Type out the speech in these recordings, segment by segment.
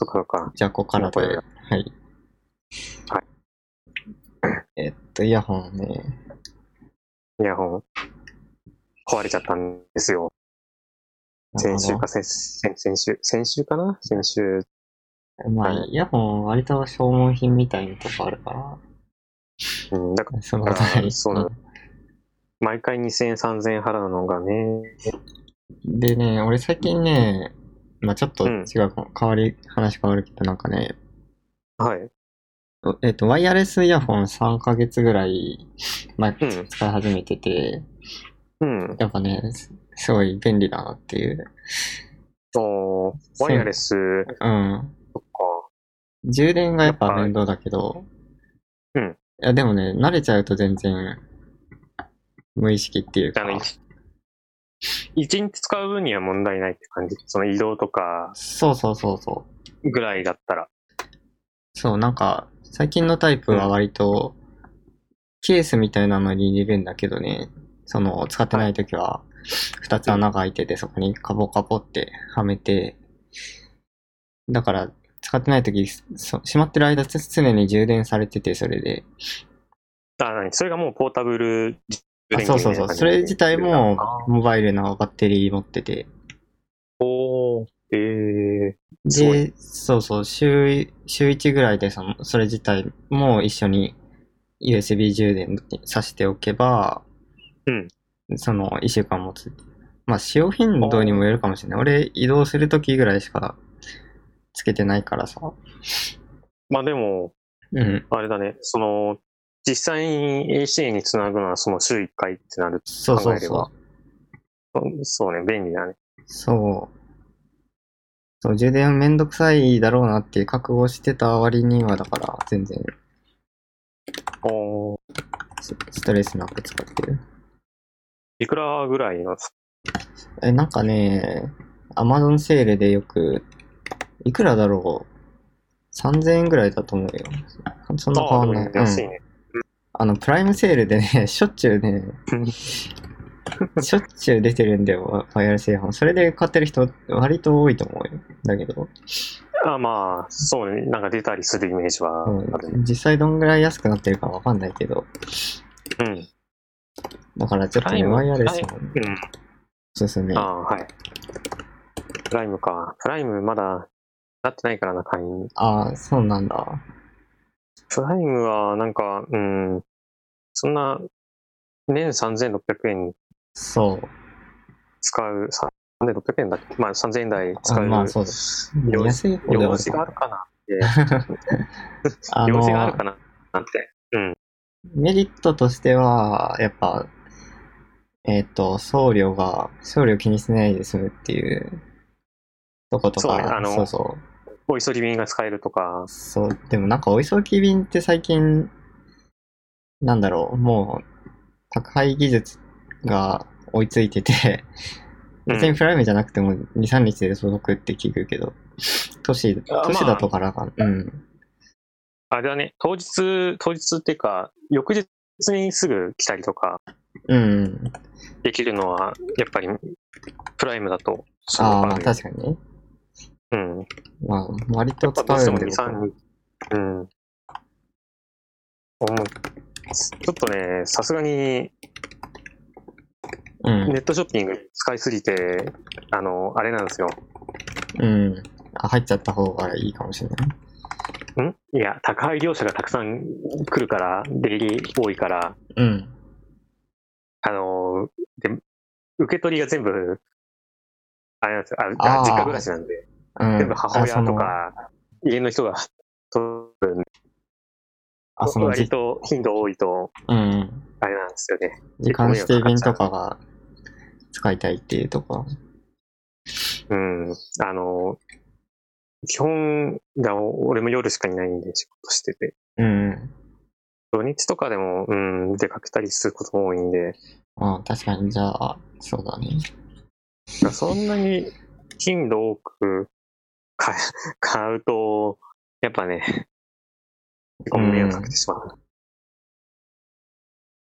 そっかそっか。じゃあ、ここからで。はい。はい。えっと、イヤホンね。イヤホン、壊れちゃったんですよ。先週か先先先週、先週かな？先週。まあ、イヤホン割と消耗品みたいなとこあるかうん、だからその。そうなの毎回2000円、3000円払うのがね、でね、俺最近ね、まあちょっとうん。違う、変わり、話変わるけど、なんかね、はい。えっと、ワイヤレスイヤホン3ヶ月ぐらい前からうん。使い始めてて、うん。やっぱね、すすごい便利だなっていう。おーワイヤレス、うん。とか、充電がやっぱ面倒だけど、うん。いや、でもね、慣れちゃうと全然、無意識っていうか一一日使う分には問題ないって感じ？その移動とかそうそうそうそう。ぐらいだったら。そう、なんか、最近のタイプは割と、ケースみたいなのに入れるんだけどね、その、使ってない時は、二つ穴が開いてて、そこにカポカポってはめて、だから、使ってない時、そ閉まってる間、つ常に充電されてて、それで。あ、何それがもうポータブル充あそうそうそう。それ自体もあ、モバイルのバッテリー持ってて。おー、えー、で、そうそう、週、週1ぐらいでその、それ自体も一緒に USB 充電にさしておけば、うん。その、1週間持つ。まあ、使用頻度にもよるかもしれない。俺、移動するときぐらいしかつけてないからさ。まあでも、うん。あれだね、その、実際に AC につなぐのはその週1回ってなるそうそう考えればそう。と、そうね、便利だね。そう。そう、充電めんどくさいだろうなって覚悟してた割には、だから、全然おー、スストレスなく使ってる。いくらぐらいの、え、なんかね、アマゾンセールでよく、いくらだろう ?3000 円ぐらいだと思うよ。そんな変わんない。安いね。あの、プライムセールでね、しょっちゅうね、しょっちゅう出てるんだよ、ワワイヤレスイヤホン。それで買ってる人、割と多いと思うよ。だけど、あまあ、そうね、なんか出たりするイメージはうんあるね。実際どんぐらい安くなってるかわかんないけど、うん。だからちょっとね、ワイヤレスもうん。おすすめあ。あ、はい。プライムか。プライムまだなってないからな、会員。ああ、そうなんだ。プライムは、なんか、うん、そんな、年3600円そう。使う、3600円だっけ？まあ3000円台使あう。まあそうではあ用事があるかなって。あ用事があるのか、ななんて。うん。メリットとしては、やっぱ、えっ、と、送料が、送料気にしないで済むっていうとことか、そうねあのそうそう。お急ぎ便が使えるとか。そう、でもなんかお急ぎ便って最近、なんだろう、もう、宅配技術が追いついてて、別にプライムじゃなくても2、3日で届くって聞くけど、都市、あ都市だとからか、うん。あれだね、当日、当日っていうか、翌日にすぐ来たりとかうん。できるのは、やっぱり、プライムだと、すごくああ、確かにね。うん。まあ、割と使うしてもうんで2、3日。うん。思うちょっとね、さすがにうん。ネットショッピング使いすぎて、あの、あれなんですよ。うん。あ、入っちゃった方がいいかもしれない。ん？いや、宅配業者がたくさん来るから、出入り多いから、うん。あの、で、受け取りが全部、あれなんですよ。あ実家暮らしなんで、うん。全部母親とか、家の人が取るんで、あ、その割じ、と頻度多いと、うん。あれなんですよね。時間指定便とかが使いたいっていうとこ。うん。あの、基本が俺も夜しかいないんで仕事してて、うん。土日とかでも、うん、出かけたりすることも多いんで、ああ確かに、じゃあ、そうだね。そんなに頻度多く買うと、やっぱね、結構迷惑かけてしまう。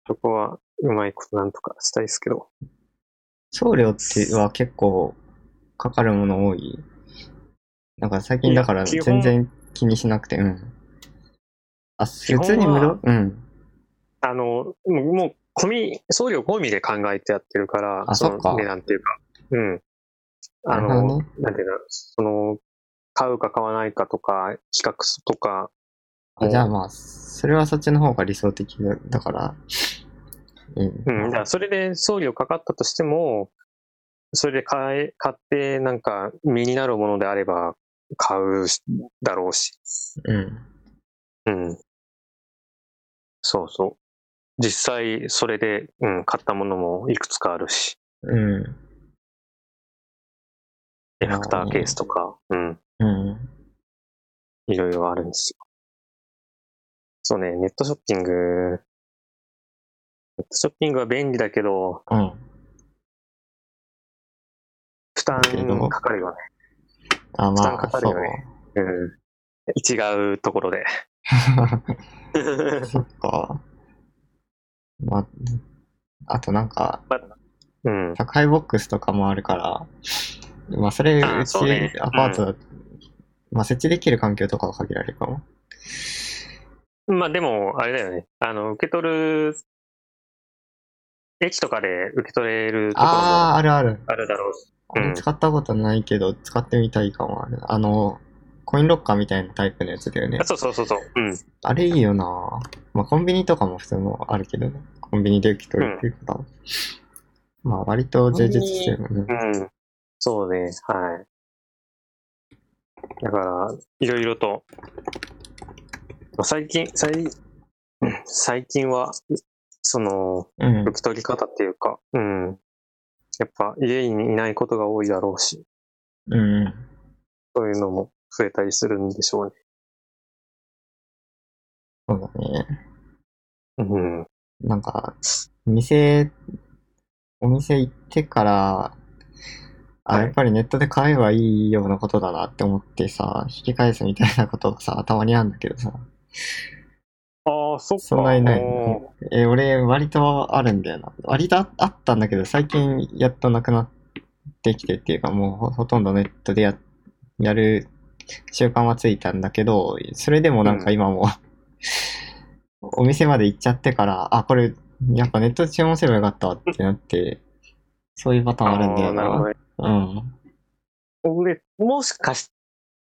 そこはうまいことなんとかしたいですけど。送料っては結構かかるもの多い？なんか最近だから全然気にしなくて、うん。あ、普通に無料？うん。あの、もう、込み、送料込みで考えてやってるから、そあそっかの値段っていうか、うん。あの、ねなんていうの、その、買うか買わないかとか、比較とか、あじゃあまあ、それはそっちの方が理想的だだから、うん。うん、じゃあそれで送料かかったとしても、それで買え、買って、なんか、身になるものであれば、買うしだろうし。うん。うん。そうそう。実際、それで、うん、買ったものもいくつかあるし。うん。エフェクターケースとか、うん、うん。いろいろあるんですよ。そうね、ネットショッピング、ネットショッピングは便利だけど、うん。負担かかるよね。あ、負担まあ、そうかかるよ。ねうん。違うところで。そっか。まあ、あとなんか、うん。宅配ボックスとかもあるから、まあそれ、あうち、アパートだ、まあ設置できる環境とかは限られるかも。まあでも、あれだよね。あの、受け取る、駅とかで受け取れるところもああ、あるある。あるだろうし。うん使ったことないけど、使ってみたいかもある。あの、コインロッカーみたいなタイプのやつだよねあ。そうそうそうそう。うん。あれいいよなまあコンビニとかも普通のあるけどね。コンビニで受け取るっていうことは。まあ割と充実してるもんね。うん。そうね。はい。だから、いろいろと、まあ最近、最、最近は、その、うん受。け取り方っていうか、うん。やっぱ家にいないことが多いだろうし、うん。そういうのも増えたりするんでしょうね。そうだね。うん。なんか、店、お店行ってから、あ、はいやっぱりネットで買えばいいようなことだなって思ってさ、引き返すみたいなことがさ、たまにあるんだけどさ。ああ、そっか。そんなにないおーえ、俺、割とあるんだよな。割とああったんだけど、最近やっとなくなってきてっていうか、もうほほとんどネットでや、やる習慣はついたんだけど、それでもなんか今も、お店まで行っちゃってから、あ、これ、やっぱネットで注文すればよかったわってなって、そういうパターンあるんだよな。な。うん。俺、もしかし、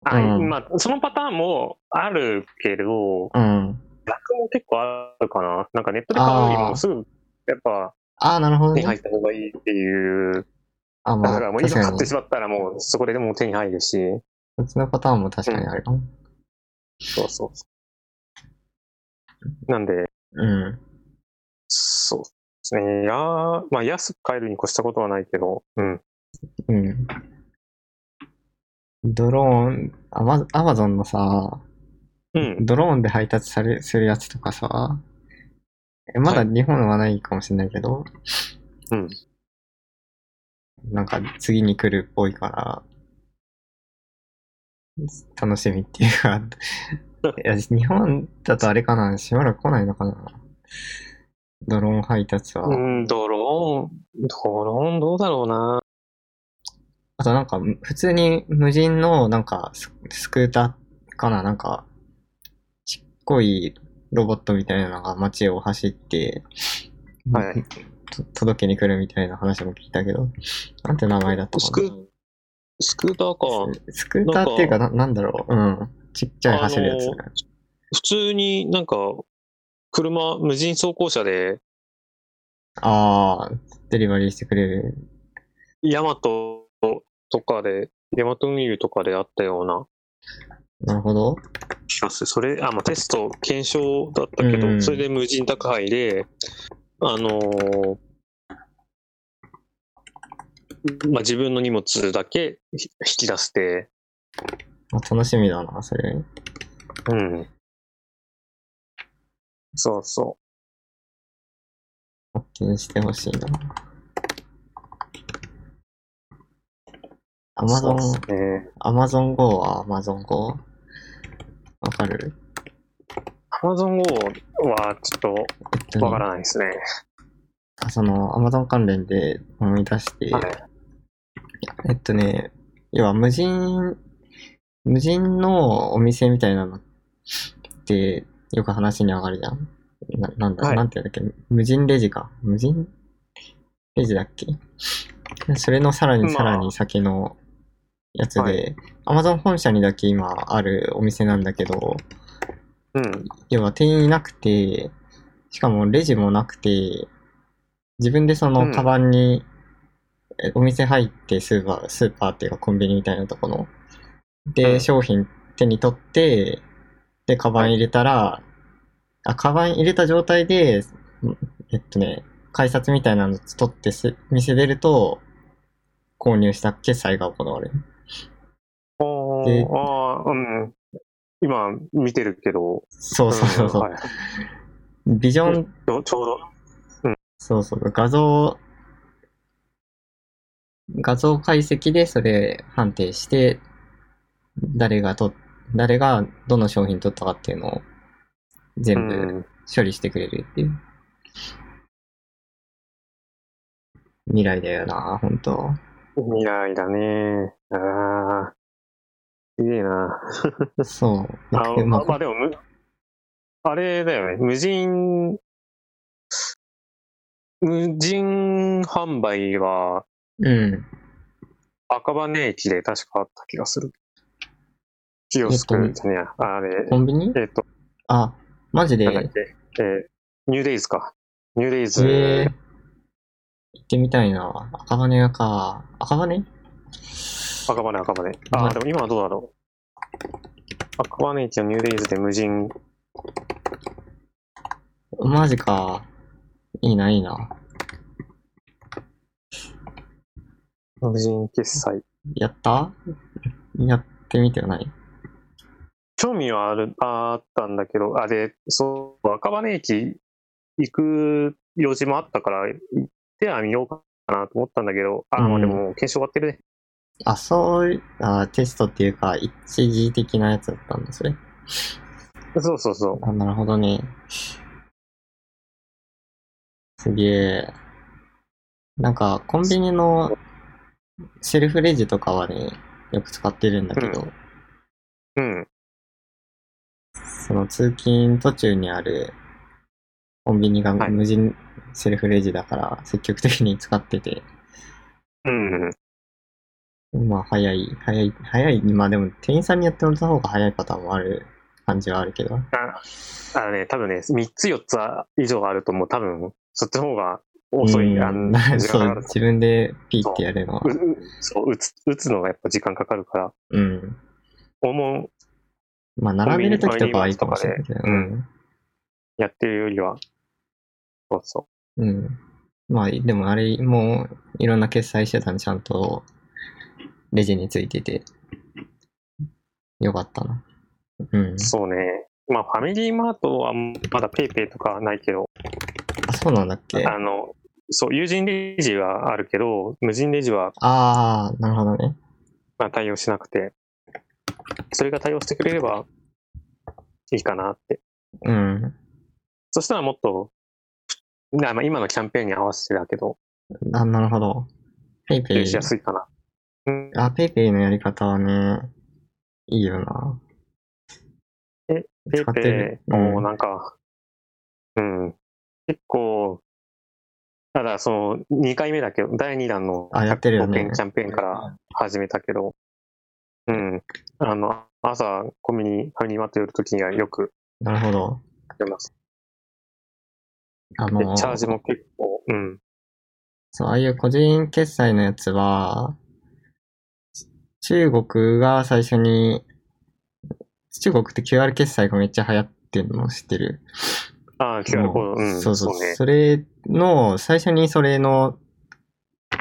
あ、うんまあ、そのパターンもあるけど、うん。逆も結構あるかな。なんかネットで買うよりもすぐ、やっぱああ、なるほどね。手に入った方がいいっていう。あ、まあ、だからもう今買って。しまったらもうそこででもう手に入るし。そっちのパターンも確かにあるかも。そうそうそう。なんで、うん。そうですね。やーまあ安く買えるに越したことはないけど、うん。うん。ドローン、アマアマゾンのさ、うん。ドローンで配達され、するやつとかさ、えまだ日本はないかもしれないけど、うん。なんか次に来るっぽいから、楽しみっていうか、いや、日本だとあれかな、しばらく来ないのかな。ドローン配達は。うん、ドローン、ドローンどうだろうな。あとなんか、普通に無人のなんかス、スクーターかななんか、ちっこいロボットみたいなのが街を走って、はいと届けに来るみたいな話も聞いたけど、なんて名前だったスかなク、スクーターか。スクーターっていうかな、なんだろううん。ちっちゃい走るやつ。普通になんか、車、無人走行車で、ああ、デリバリーしてくれる。ヤマトとかで、ヤマト運輸とかであったようななるほど。気がする。それ、あ、まあ、テスト、検証だったけど、うんそれで無人宅配で、あのーまあ、自分の荷物だけひ引き出して、あ楽しみだな、それ。うん。そうそ発見してほしいな。アう。マゾン。アマゾン GO はアマゾン GO? わかる？Amazon Go はちょっえっとわからないですね。あその、アマゾン関連で思い出して、はい。えっとね、要は無人無人のお店みたいなのってよく話に上がるじゃん。ななんだ、はいなんていうんだっけ？無人レジか。無人レジだっけ？それのさらにまあさらに先のやつはで、Amazon 本社にだけ今あるお店なんだけど、うん。要は店員いなくて、しかもレジもなくて、自分でそのうんカバンに、えお店入ってスーパー、スーパーっていうかコンビニみたいなところで、うん商品手に取って、で、カバン入れたら、あ、カバン入れた状態で、んえっとね、改札みたいなの取ってせ店出ると、購入した決済が行われる。あーうん。今見てるけど。そうそうそうそう。んはいビジョンちょちょうど。そうそう、画像、画像解析でそれ判定して、誰がと、誰がどの商品取ったかっていうのをう全部ん。処理してくれるっていう。未来だよな、本当未来だね。ああ。すげえな。そう。あまあまあでもむ、あれだよね。無人、無人販売はうん。赤羽駅で確かあった気がする。キオスクじゃねえや。あれ、コンビニ？えっと、あ、マジで？えーニューデイズか。ニューデイズ。えー、行ってみたいな。赤羽屋か。赤羽？赤羽赤羽。ああ、でも今はどうだろう。赤羽駅のニューデイズで無人。マジか。いいな、いいな。無人決済。やった？やってみてはない？興味はある、あったんだけど、あ、で、そう、赤羽駅行く用事もあったから、行ってはみようかなと思ったんだけど、あ、うんでも検証終わってるね。あ、そうい、あ、テストっていうか、一時的なやつだったんだ、それ。そうそうそう。あ、なるほどね。すげえ。なんか、コンビニのセルフレジとかはね、よく使ってるんだけど、うん。その通勤途中にあるコンビニがはい無人セルフレジだから、積極的に使ってて、うん。まあ、早い、早い、早い、まあでも、店員さんにやってもらった方が早いパターンもある感じはあるけど。あ、あのね、多分ね、3つ4つ以上あるともう多分、そっちの方が遅い。うんあの時そう自分でピーってやるのはう。うそう、打つ、打つのがやっぱ時間かかるから、うん。思う、まあ、並べるときとかはいいかもしれないけど。コンビニやってるよりは、そうそうん。うん。まあ、でもあれ、もう、いろんな決済手段ちゃんと、レジについてて、よかったな。うんう。。そうね。まあ、ファミリーマートはまだペイペイとかはないけど、あ、そうなんだっけ？あの、そう、有人レジはあるけど、無人レジはああ、なるほどね。まあ対応しなくて、それが対応してくれればいいかなって。うん。そしたらもっと、なまあ、今のキャンペーンに合わせてだけど、あ、なるほど。ペイペイ。しやすいかな。うん、あ、ペイペイのやり方はね、いいよな。ペイペる。イもなんか、うん、結構、ただその2回目だけど、第2弾のあやってるよね。100キャンペーンから始めたけど、うん、あの、朝コンビニ、ファミリーマート寄るときにはよくなるほど。やります。あの、でチャージも結構、うん、そう、ああいう個人決済のやつは、中国が最初に、中国って QR 決済がめっちゃ流行ってるの知ってる？ああ、QR コード、うん、そうそうね。それの、最初にそれの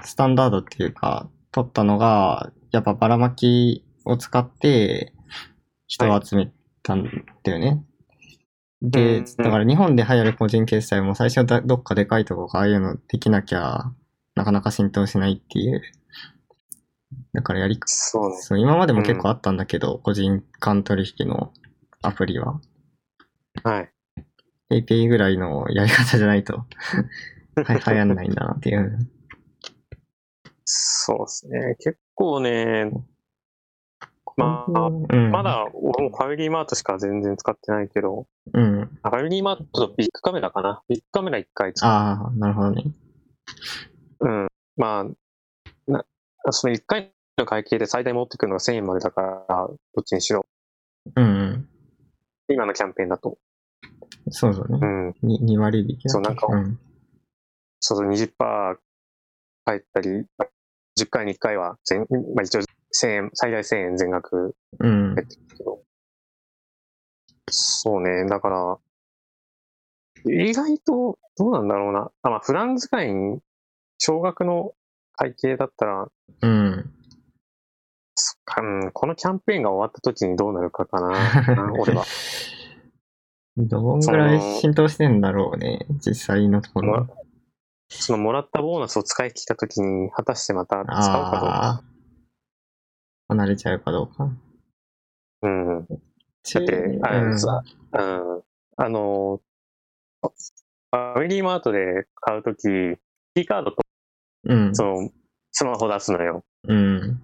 スタンダードっていうか、取ったのが、やっぱばらまきを使って人を集めたんだよね。で、うんだから日本で流行る個人決済も最初だどっかでかいとこがああいうのできなきゃなかなか浸透しないっていう。だからやり、そうね。そう、今までも結構あったんだけど、個人間取引のアプリは。はい。PayPay ぐらいのやり方じゃないと、はい、流行んないんだなっていう。そうですね。結構ね、まあ、うん。まだ、俺もファミリーマートしか全然使ってないけど、うん。あファミリーマートとビッグカメラかな。ビッグカメラ一回使っああ、なるほどね。うん。まあ、なその一回の会計で最大持ってくるのが1000円までだから、どっちにしろ。うん。今のキャンペーンだと。そうだねう。ん。に2割引きそうなんかうん。そうそう、20%返ったり、10回に1回は全、まあ一応1000円、最大1000円全額うん。返ってくるけど。そうね、だから、意外と、どうなんだろうな。あ、まあ、普段使いに、少額の会計だったら、うん。このキャンペーンが終わった時にどうなるかかな、う ん俺は。どんぐらい浸透してんだろうね、実際のところ。そのもらったボーナスを使い切った時に、果たしてまた使うかどうか。離れちゃうかどうか。うん。だだって、あのさ、うん。あの、ファミリーマートで買うとき、キーカードと、うん。その、スマホ出すのよ。うん。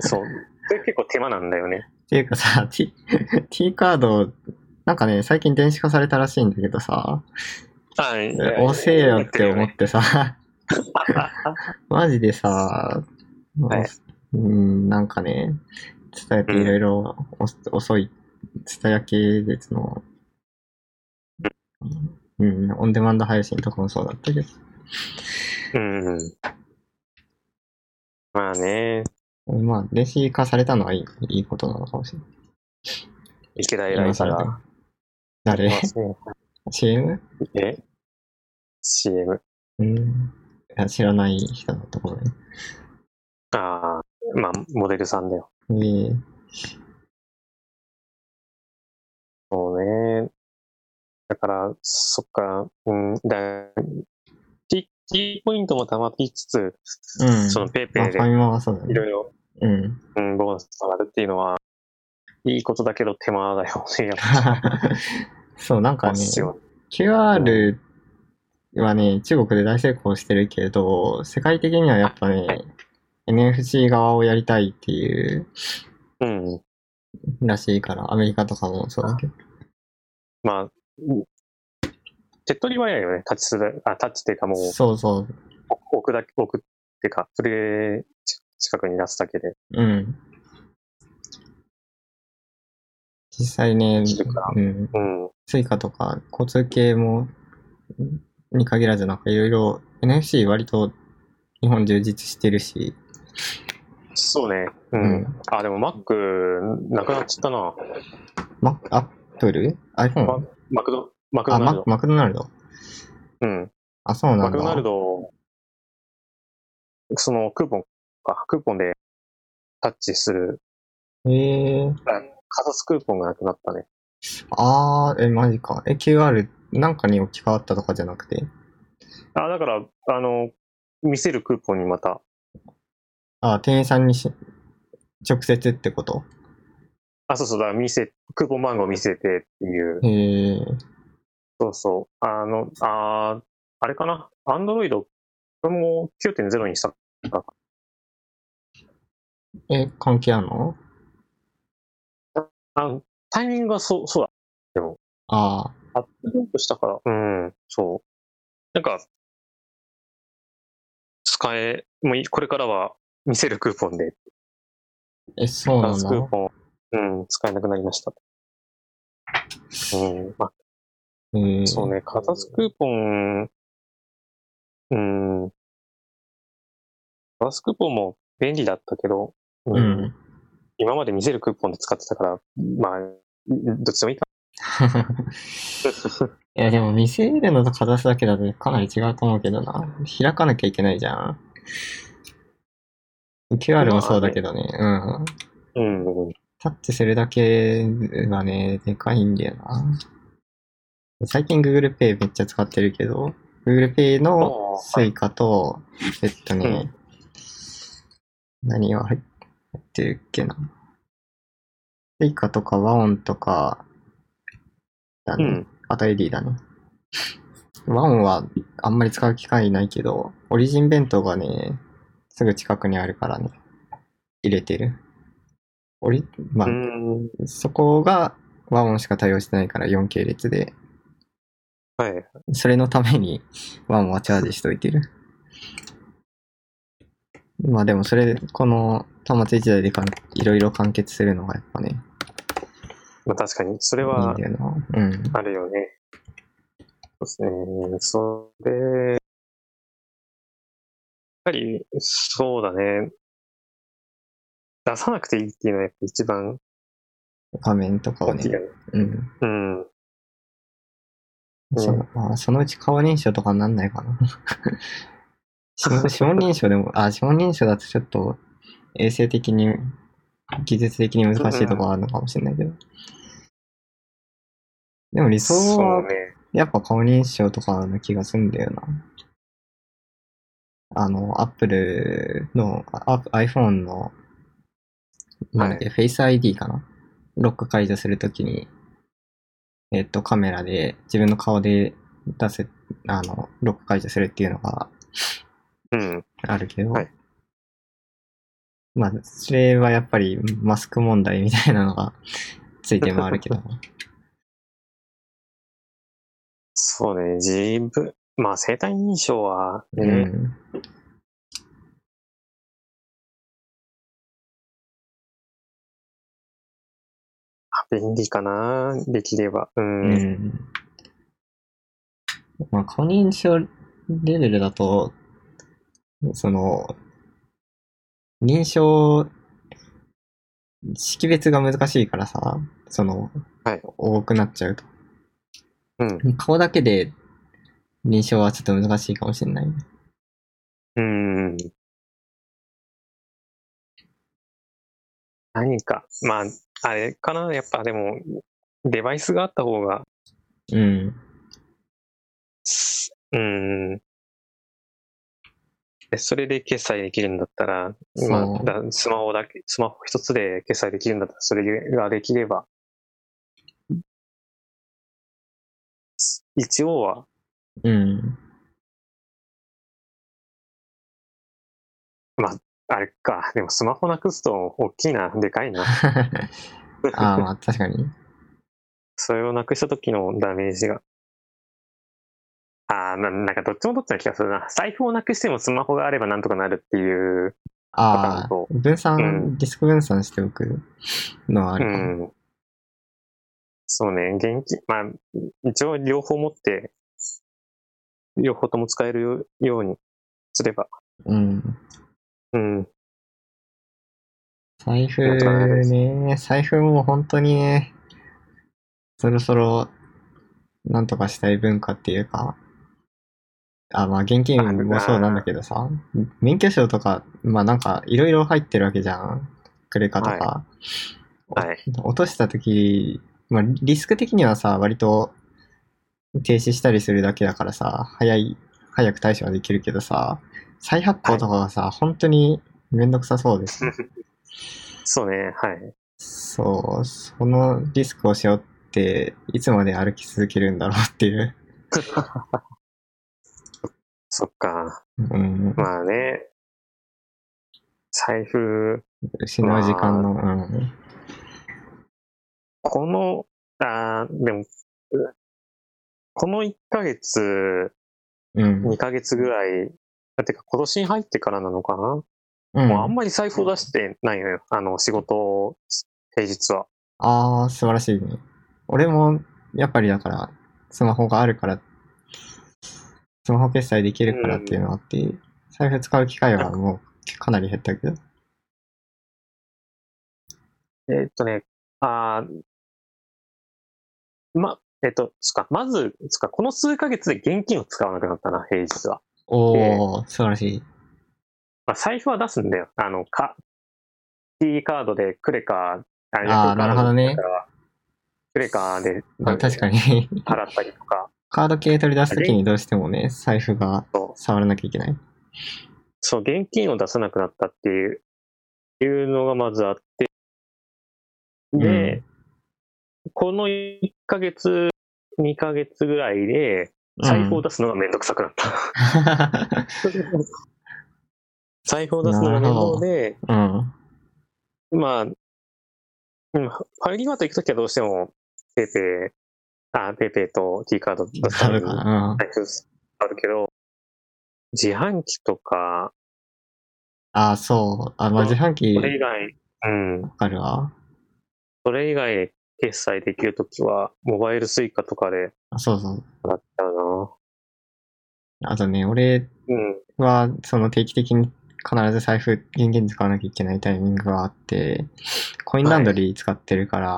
そう。それ結構手間なんだよね。っていうかさ、T, T カード、なんかね、最近電子化されたらしいんだけどさ、はい。押せよって思っってさ、マジでさ、はいうん、なんかね、伝えていろいろお遅い、伝え系列の、うん、オンデマンド配信とかもそうだったけど、うん。まあね、まあ、電子化されたのはいいいいことなのかもしれない。池田偉いから。誰？まあそう ?CM? え ?CM。うん。知らない人のところね。ああ、まあ、モデルさんだよ。ええそうね。だから、そっか、うん、だ T, T ポイントも溜まりつつ、うん。そのペイペまあ、イで。いろいろ、うん。うん、ボーナス上がるっていうのは、いいことだけど手間だよね、やっぱ そう、なんかね。QR はね、中国で大成功してるけど、世界的にはやっぱね、はい NFC 側をやりたいっていううん。らしいから、アメリカとかもそうだけど。まあ、うん手っ取り早いよね、タッチする、あ、タッチっていうかもう、そうそう。置くだけ、置くっていうか、それ、ち近くに出すだけで。うん。実際ねうん、うん。スイカとか交通系も、に限らずなんかいろいろ NFC 割と日本充実してるし、そうね。う。うんあ、でも Mac、なくなっちゃったな。マアップル ?iPhone? ママクド、マクあ、ドナルド。ママクドナルドうん。あ、そうなんだ。マクドナルド、そのクーポンか、クーポンでタッチする、えー、かざすクーポンがなくなったね。あー、え、マジか。え、QR なんかに置き換わったとかじゃなくて？あ、だから、あの、見せるクーポンにまた、あ、店員さんにし、直接ってこと？あ、そうそうだ、見せ、クーポン番号見せてっていう、へえそうそう。あの、あーあれかな、アンドロイド、これも9.0にしたか。え、関係あんの？あのタイミングがそう、そうだ。ああ、アップデートしたから、うん、そう。なんか、使え、もういこれからは見せるクーポンで、え、そうなんだ。クーポン、うん、使えなくなりました。うん、まあ、えー、そうね、かざすクーポン、うん、かざすクーポンも便利だったけど、ううん。今まで見せるクーポンで使ってたから、まあ、どっちでもいいか。いや、でも見せるのとかざすだけだとかなり違うと思うけどな。開かなきゃいけないじゃん。QR もそうだけどね。うん。うん、タッチするだけがね、でかいんだよな。最近 Google Pay めっちゃ使ってるけど、Google Pay の Suica と、えっとね、何が入ってるっけな。Suica とか WAON とか、だね。うん、あと AD だね。ワンはあんまり使う機会ないけど、オリジン弁当がね、すぐ近くにあるからね、入れてる。オリ、まうあ、ん。そこが和音しか対応してないから4系列で、はい。それのためにワンはチャージしといてる。まあでもそれ、この端末1台でかんいろいろ完結するのがやっぱね、まあ確かに、それはだよな。うん。あるよね。そうですね。それ、やっぱり、そうだね。出さなくていいっていうのはやっぱ一番画面とかをね。うん。うん。そのまあ、そのうち顔認証とかになんないかな。指紋認証でも、あ、指紋認証だとちょっと衛生的に、技術的に難しいところあるのかもしれないけど。でも理想はね。やっぱ顔認証とかの気がするんだよな。あの、Apple の、あ iPhone の、なんだっけ、Face ID かな？ロック解除するときに、えっと、カメラで自分の顔で出せ、あの、ロック解除するっていうのがうん。あるけど、はいまあ、それはやっぱりマスク問題みたいなのがついてもあるけど、そうね。自分、まあ生体認証はうね、ん。便利かな。できれば。う。うんん。まあ、顔認証レベルだと、その、認証、識別が難しいからさ、その、はい多くなっちゃうと。うん。顔だけで認証はちょっと難しいかもしれない。うん。何か、まあ、あれかな？やっぱでも、デバイスがあった方が、うん。すうん。でそれで決済できるんだったら、まそうあ、だスマホだけ、スマホ一つで決済できるんだったら、それができれば、一応は、うん。あれか、でもスマホなくすと大きいな、でかいな。ああ、まあ確かに。それをなくした時のダメージが。ああ、ななんかどっちもどっちな気がするな。財布をなくしてもスマホがあればなんとかなるっていう。ああそ、分散、うんディスク分散しておくのはあうるかも。ん。そうね、現金、まあ、一応両方持って、両方とも使えるようにすれば。うん。うん。財布ね、財布も本当にね、そろそろ、なんとかしたい文化っていうか、あ、まあ現金もそうなんだけどさ、免許証とか、まあなんかいろいろ入ってるわけじゃん。クレカとか。はい。落としたとき、まあリスク的にはさ、割と停止したりするだけだからさ、早い、早く対処はできるけどさ、再発行とかがさ、本当にめんどくさそうです。そうね、はい。そう、そのリスクを背負って、いつまで歩き続けるんだろうっていう。そっか。うん、まあね。財布、失う時間の、うん。この、あーでも、うこの1ヶ月、うん。2ヶ月ぐらい、てか今年に入ってからなのかな、うん、もうあんまり財布を出してないのよ。あの、仕事、平日は。ああ、素晴らしいね。俺も、やっぱりだから、スマホがあるから、スマホ決済できるからっていうのがあって、財布使う機会はもうかなり減ったけど。えーっとね、あーま、えっと、つか、まず、つか、この数ヶ月で現金を使わなくなったな、平日は。おー、素晴らしい。まあ、財布は出すんだよ。あの、か、T カードでクレカ、ああーなるほどね。クレカでまあ、確かに。払ったりとか、カード系取り出すときにどうしてもね、財布が触らなきゃいけない。そう、現金を出さなくなったっていう、いうのがまずあって、で、この1ヶ月、2ヶ月ぐらいで、財布を出すのがめんどくさくなった。財布を出すのが面倒で、うん。まあ、うん、ファミリーマート行くときはどうしても、ペイペイ、あ、ペイペイと T カード出すあためにるけど、自販機とか、あ、そう。あ、まあ、自販機、それ以外、うん、わかるわ。それ以外決済できるときは、モバイルスイカとかであそうそう。払っちゃうあとね、俺。は、その定期的に必ず財布、現金使わなきゃいけないタイミングがあって、コインランドリー使ってるから、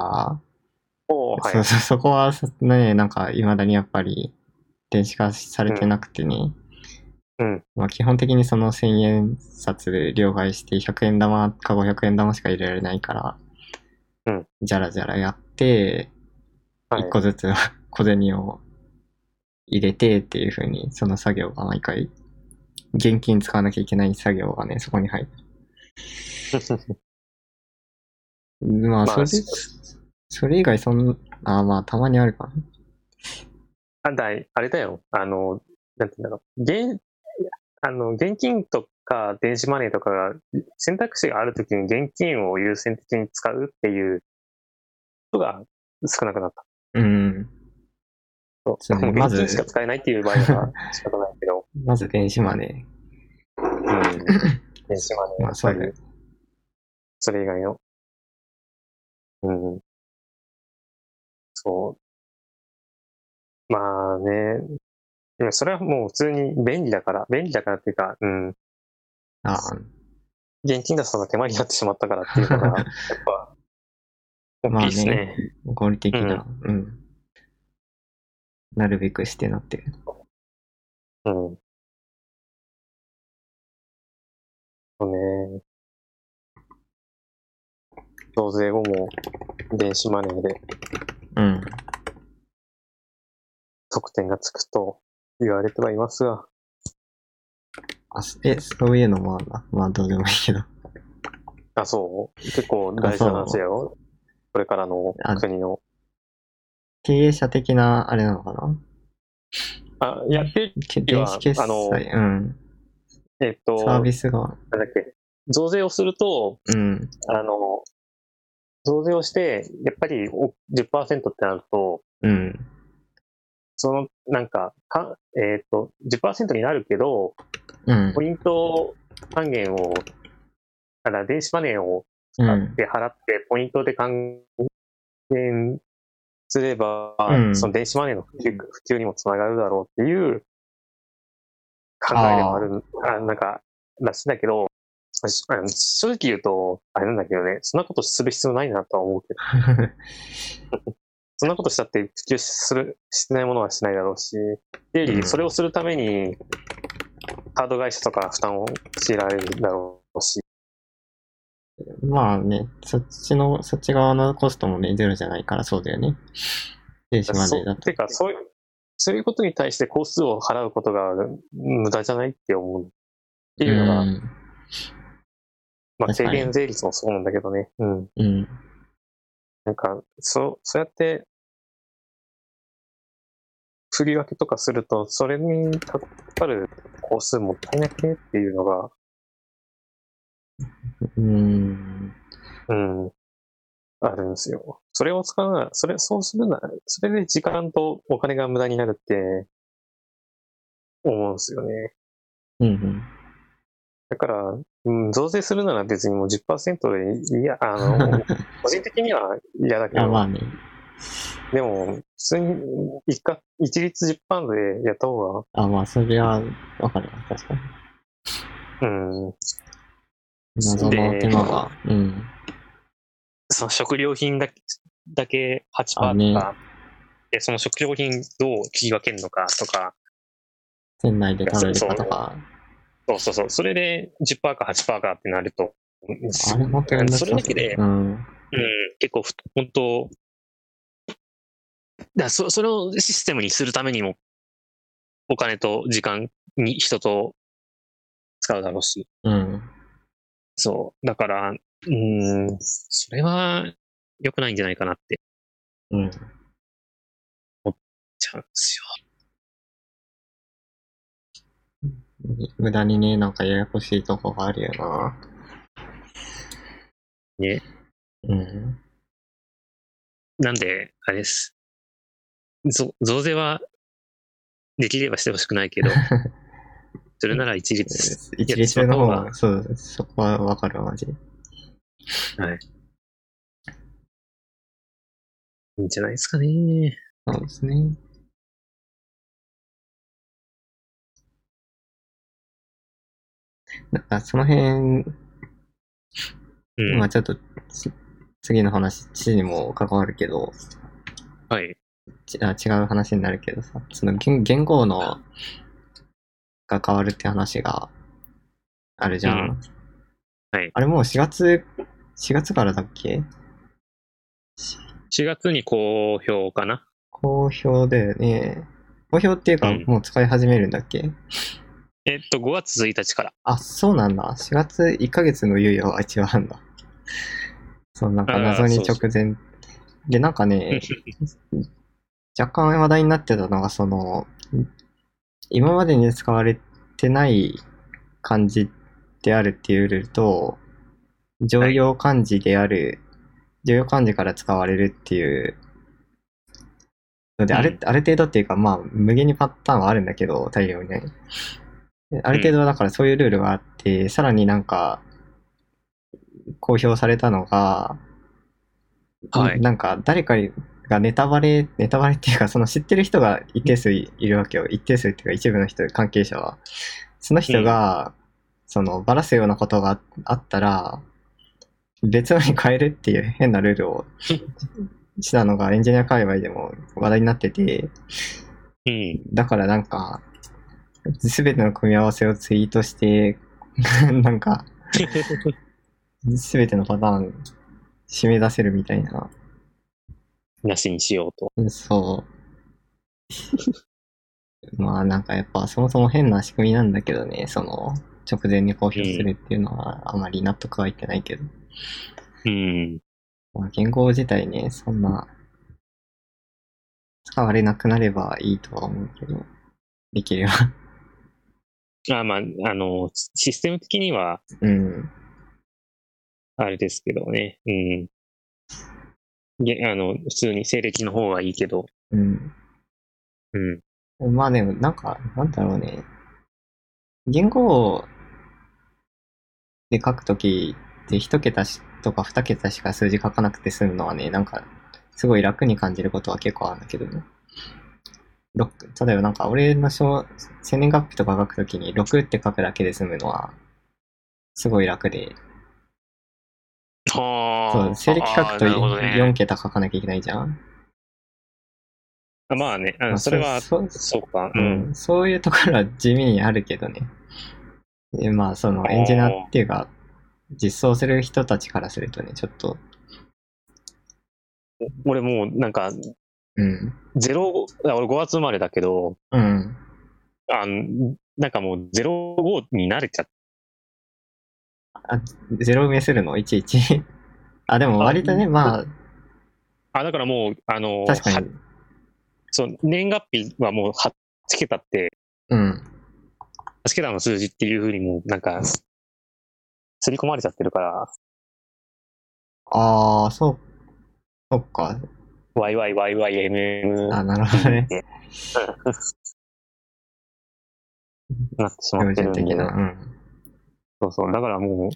はい。そうそう、そこはね、なんか、未だにやっぱり、電子化されてなくてね。うん。まあ、基本的にその1000円札で両替して、100円玉か500円玉しか入れられないから、うん。じゃらじゃらやって、はい一個ずつ小銭を入れてっていう風に、その作業が毎回、現金使わなきゃいけない作業がね、そこに入る。まあ、それ、それ以外そん、あまあ、たまにあるかな。あだいあれだよ。あの、なんて言うんだろう。現、あの、現金とか電子マネーとかが選択肢があるときに現金を優先的に使うっていうことが少なくなった。うん。そうまず現金しか使えないっていう場合は仕方ないけど、まず電子マネうん。電子マネー。ー まあ、そうだよ。それ以外の。うん。そう。まあね。でもそれはもう普通に便利だから、便利だからっていうか、うん。あ現金出すのが手間になってしまったからっていうのが、やっぱ、大きいです ね。合理的な、うん。なるべくしてなってる。うん。そうね。増税後も電子マネーでうん。得点がつくと言われてはいますが、あ、すえ、そういうのもあるな。まあ、どうでもいいけど。あ、そう？結構大事な話だよ。これからの国の。経営者的な、あれなのかな？あ、やって電子決あの済、うん。えっと、サービスが、なんだっけ、増税をすると、うん。あの、増税をして、やっぱりお10%ってなると、うん。その、なんか、かえっ、と、10%になるけど、うんポ。イント還元を、だから電子マネーを使うんって払って、ポイントで還元すれば、うん。その電子マネーの普及普及にもつながるだろうっていう考えでもある、あなんか、らしいんだけど、正直言うと、あれなんだけどね、そんなことする必要ないなとは思うけど、そんなことしたって普及する、しないものはしないだろうし、よそれをするために、カード会社とか負担を強いられるだろうし、まあね、そっちの、そっち側のコストもね、ゼロじゃないからそうだよね。電子マネーだと。てか、そういう、そういうことに対して工数を払うことが無駄じゃないって思う。っていうのが、うん。まあ、軽減税率もそうなんだけどね。うん。うん。なんか、そう、そうやって、振り分けとかすると、それにかかる工数もったいなくねっていうのが、うん。うん、あるんですよ。それを使うなら、それ、そうするなら、それで時間とお金が無駄になるって、思うんですよね。うんうん。だから、うん、増税するなら別にもう10%でいいや、あの、個人的には嫌だけあ、ど、まあね。でも、普通に一か一律10%でやった方が、あ、まあ、それは、わかるわ。確かに。うん、謎の手間が。うん。その食料品だけだけ8%とか、あねでその食料品どう切り分けるのかとか、店内で食べるかとか。そうそうそう、それで10%か8%かってなると、あれそれだけで、うん。うん、結構ふ、本当だそそれをシステムにするためにも、お金と時間に人と使うだろうし。うん。そう。だから、うん、それは良くないんじゃないかなってうん。思っちゃうんです無駄にね、なんかややこしいとこがあるよな。よ。ね。うん。なんで、あれです。ぞ増税は、できればしてほしくないけど、それなら一律。一律の方が、そう、そこはわかるわ、マジで。はい。いいんじゃないですかね。そうですね。なんかその辺、うん。まあちょっと、つ次の話、地にも関わるけど、はい。ちあ違う話になるけどさ、その言言語の、が変わるって話があるじゃん。うんはいあれもう4月、4月からだっけ？4月に公表かな？好評だよね。好評っていうか、うんもう使い始めるんだっけ？えっと、5月1日から。あ、そうなんだ。4月1ヶ月の猶予は一応あんだ。そう、なんか謎に直前。で、なんかね、若干話題になってたのが、その、今までに使われてない漢字であるっていうルールと、常用漢字である、常用漢字から使われるっていうので、あるうんある程度っていうか、まあ、無限にパターンはあるんだけど、大量にね。である程度だからそういうルールがあって、さらになんか、公表されたのが、はいなんか誰かがネタバレ、ネタバレっていうか、その知ってる人が一定数いるわけよ。一定数っていうか一部の人、関係者は。その人が、その、ばらすようなことがあったら、別のに変えるっていう変なルールを したのがエンジニア界隈でも話題になってて、うん。だからなんか、すべての組み合わせをツイートして、なんか、すべてのパターン締め出せるみたいな。なしにしようと。そう。まあなんかやっぱそもそも変な仕組みなんだけどね、その直前に公表するっていうのはあまり納得はいってないけど。うん。まあ言語自体ね、そんな使われなくなればいいとは思うけど、できれば。あまあ、あの、システム的には、うん。あれですけどね。うん。げあの、普通に西暦の方はいいけど。うん。うん。まあでも、なんか、なんだろうね。言語で書くときって一桁とか二桁しか数字書かなくて済むのはね、なんか、すごい楽に感じることは結構あるんだけどね。ろ例えばなんか俺の小生年月日とか書くときに6って書くだけで済むのは、すごい楽で。はそう、西暦書くとなるほどね4桁書かなきゃいけないじゃん。あまあね、あまあそれは、そうそうか。ううん。ん、そういうところは地味にあるけどね。でまあ、そのエンジニアっていうか、実装する人たちからするとね、ちょっと、俺もう、なんか、うん。ゼロ、あ俺5月生まれだけど、うん。あの、なんかもう05に慣れちゃっあ、ゼロ埋めするの？いちいち？あ、でも割とね、あまあ、あ、だからもう、あの、は確かに。そう、年月日はもう8桁って、うん。8桁の数字っていうふうにもう、なんか、刷り込まれちゃってるから、ああ、そう、そっか。YYYYMM あ、なるほどね。なってしま標ってるん的な。うん。そうそう、だからも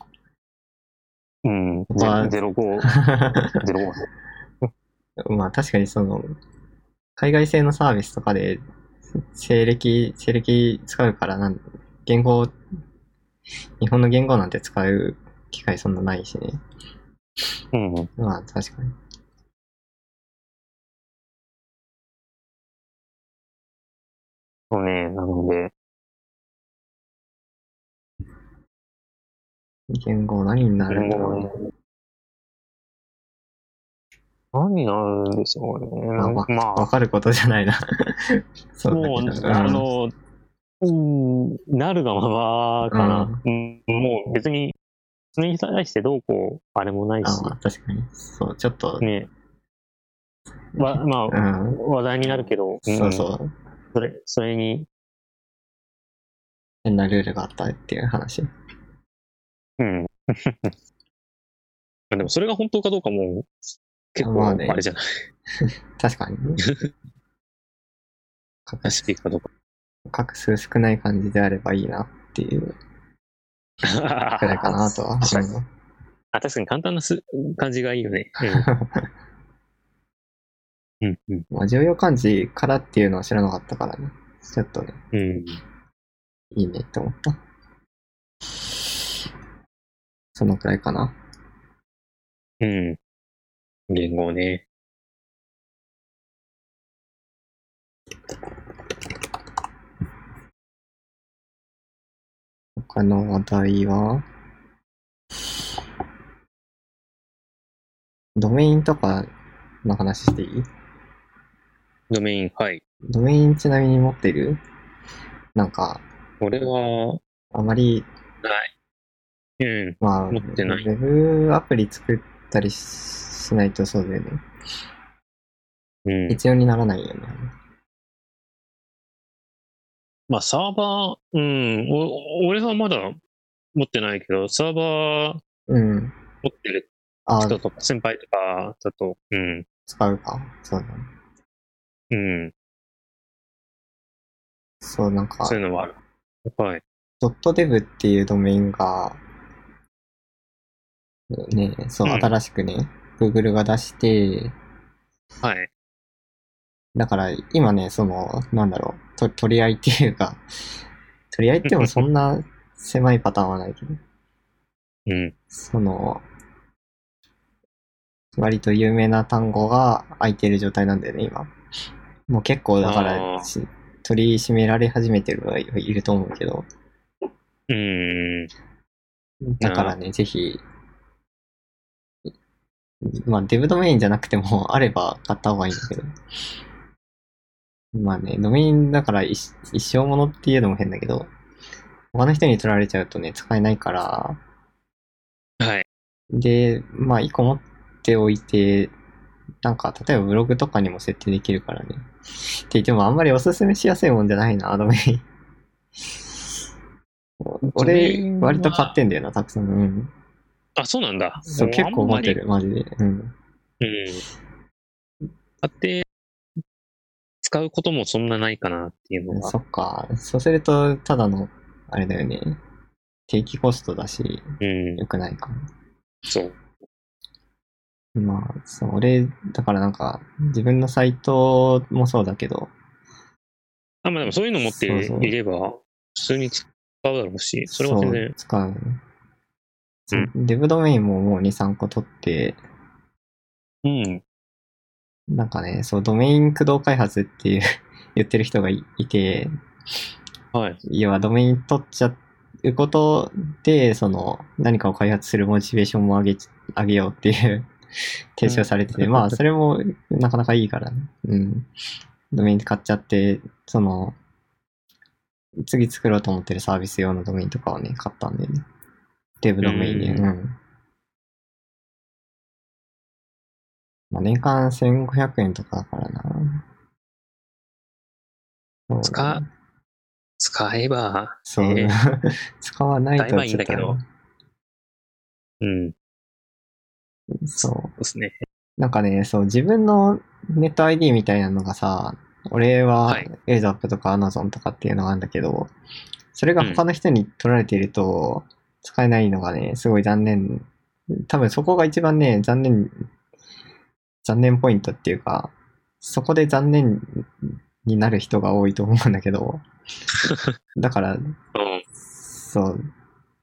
う、うん、まあゼロ05、05。まあ確かにその、海外製のサービスとかで、西暦、西暦使うからなん、言語、日本の言語なんて使う機会そんなないしね。うん。まあ確かに。そうね、なので、言語何になるんだろうね。ね何になるんでしょうね。まあ、わまあわ、かることじゃないな。そうもう。あの、うん、なるがままかな。うん、もう別に、それに対してどうこう、あれもないしあ、まあ確かに。そう、ちょっと、ね。わ、まうあ、ん。話題になるけど、そうそうう。んそれ、それに、変なルールがあったっていう話。うん。でもそれが本当かどうかも、結構、まあねあれじゃない。確かにね。画正しいかどうか。画数少ない感じであればいいなっていう くらいかなとは。確かにうんあ、確かに簡単なす感じがいいよね。うん。うん、うん。まあ、常用漢字からっていうのは知らなかったからね。ちょっとね、うん。いいねって思った。そのくらいかな。うん。言語ね。他の話題は、ドメインとかの話していい？ドメイン、はい。ドメインちなみに持ってる？なんか、俺は、あまり、ない。うん。まあ、持ってないウェブアプリ作ったりししないとそうだよね。うん。必要にならないよね。まあ、サーバー、うん。お俺はまだ持ってないけど、サーバーうん。持ってるあ、人とか、先輩とかだと、うん。使うか。そうだね。うん。そう、なんかそう、いうのもある。はい。ドットデブっていうドメインが、ね、そう、うん新しくね、Google が出して、はい。だから今ね、その、なんだろう、と取り合いっていうか、取り合いってもそんな狭いパターンはないけど、うん。その、割と有名な単語が空いてる状態なんだよね、今。もう結構だかあらーし取り締められ始めてるはいいると思うけど、うん。だからね、ぜひ、まあ、デブドメインじゃなくても、あれば買った方がいいんだけど。まあね、ドメインだから一一生ものっていうのも変だけど、他の人に取られちゃうとね、使えないから、はい。で、まあ、一個持っておいて、なんか、例えばブログとかにも設定できるからね。って言ってもあんまりおすすめしやすいもんじゃないな、ドメイン。俺、割と買ってんだよな、たくさん。うん。あ、そうなんだ。そう、結構持ってる、マジで。うん。うん。買って、使うこともそんなないかなっていうのが。そっか。そうすると、ただの、あれだよね。定期コストだし、うん。良くないかも。そう。まあ、そう、俺、だからなんか、自分のサイトもそうだけど、あ、まあでもそういうの持っていれば、普通に使うだろうし、それは全然そう、使う。そうデブドメインももう2、3個取って、うん。なんかね、そう、ドメイン駆動開発っていう 言ってる人がいいて、はい。要はドメイン取っちゃうことで、その、何かを開発するモチベーションも上げ、上げようっていう提唱されてて、うんまあ、それもなかなかいいからね。うん。ドメイン買っちゃって、その、次作ろうと思ってるサービス用のドメインとかをね、買ったんだよね。デブドメインで。うんうん。まあ、年間1500円とかだからな。使使えば、そう、ね 使わないと使えばいいんだけどうん。とそそうですね。う。なんかね、そう、自分のネット ID みたいなのがさ、俺ははい AZAP とか Amazon とかっていうのがあるんだけど、それが他の人に取られていると、使えないのがね、すごい残念。多分そこが一番ね、残念、残念ポイントっていうか、そこで残念になる人が多いと思うんだけど、だから、うん。そう。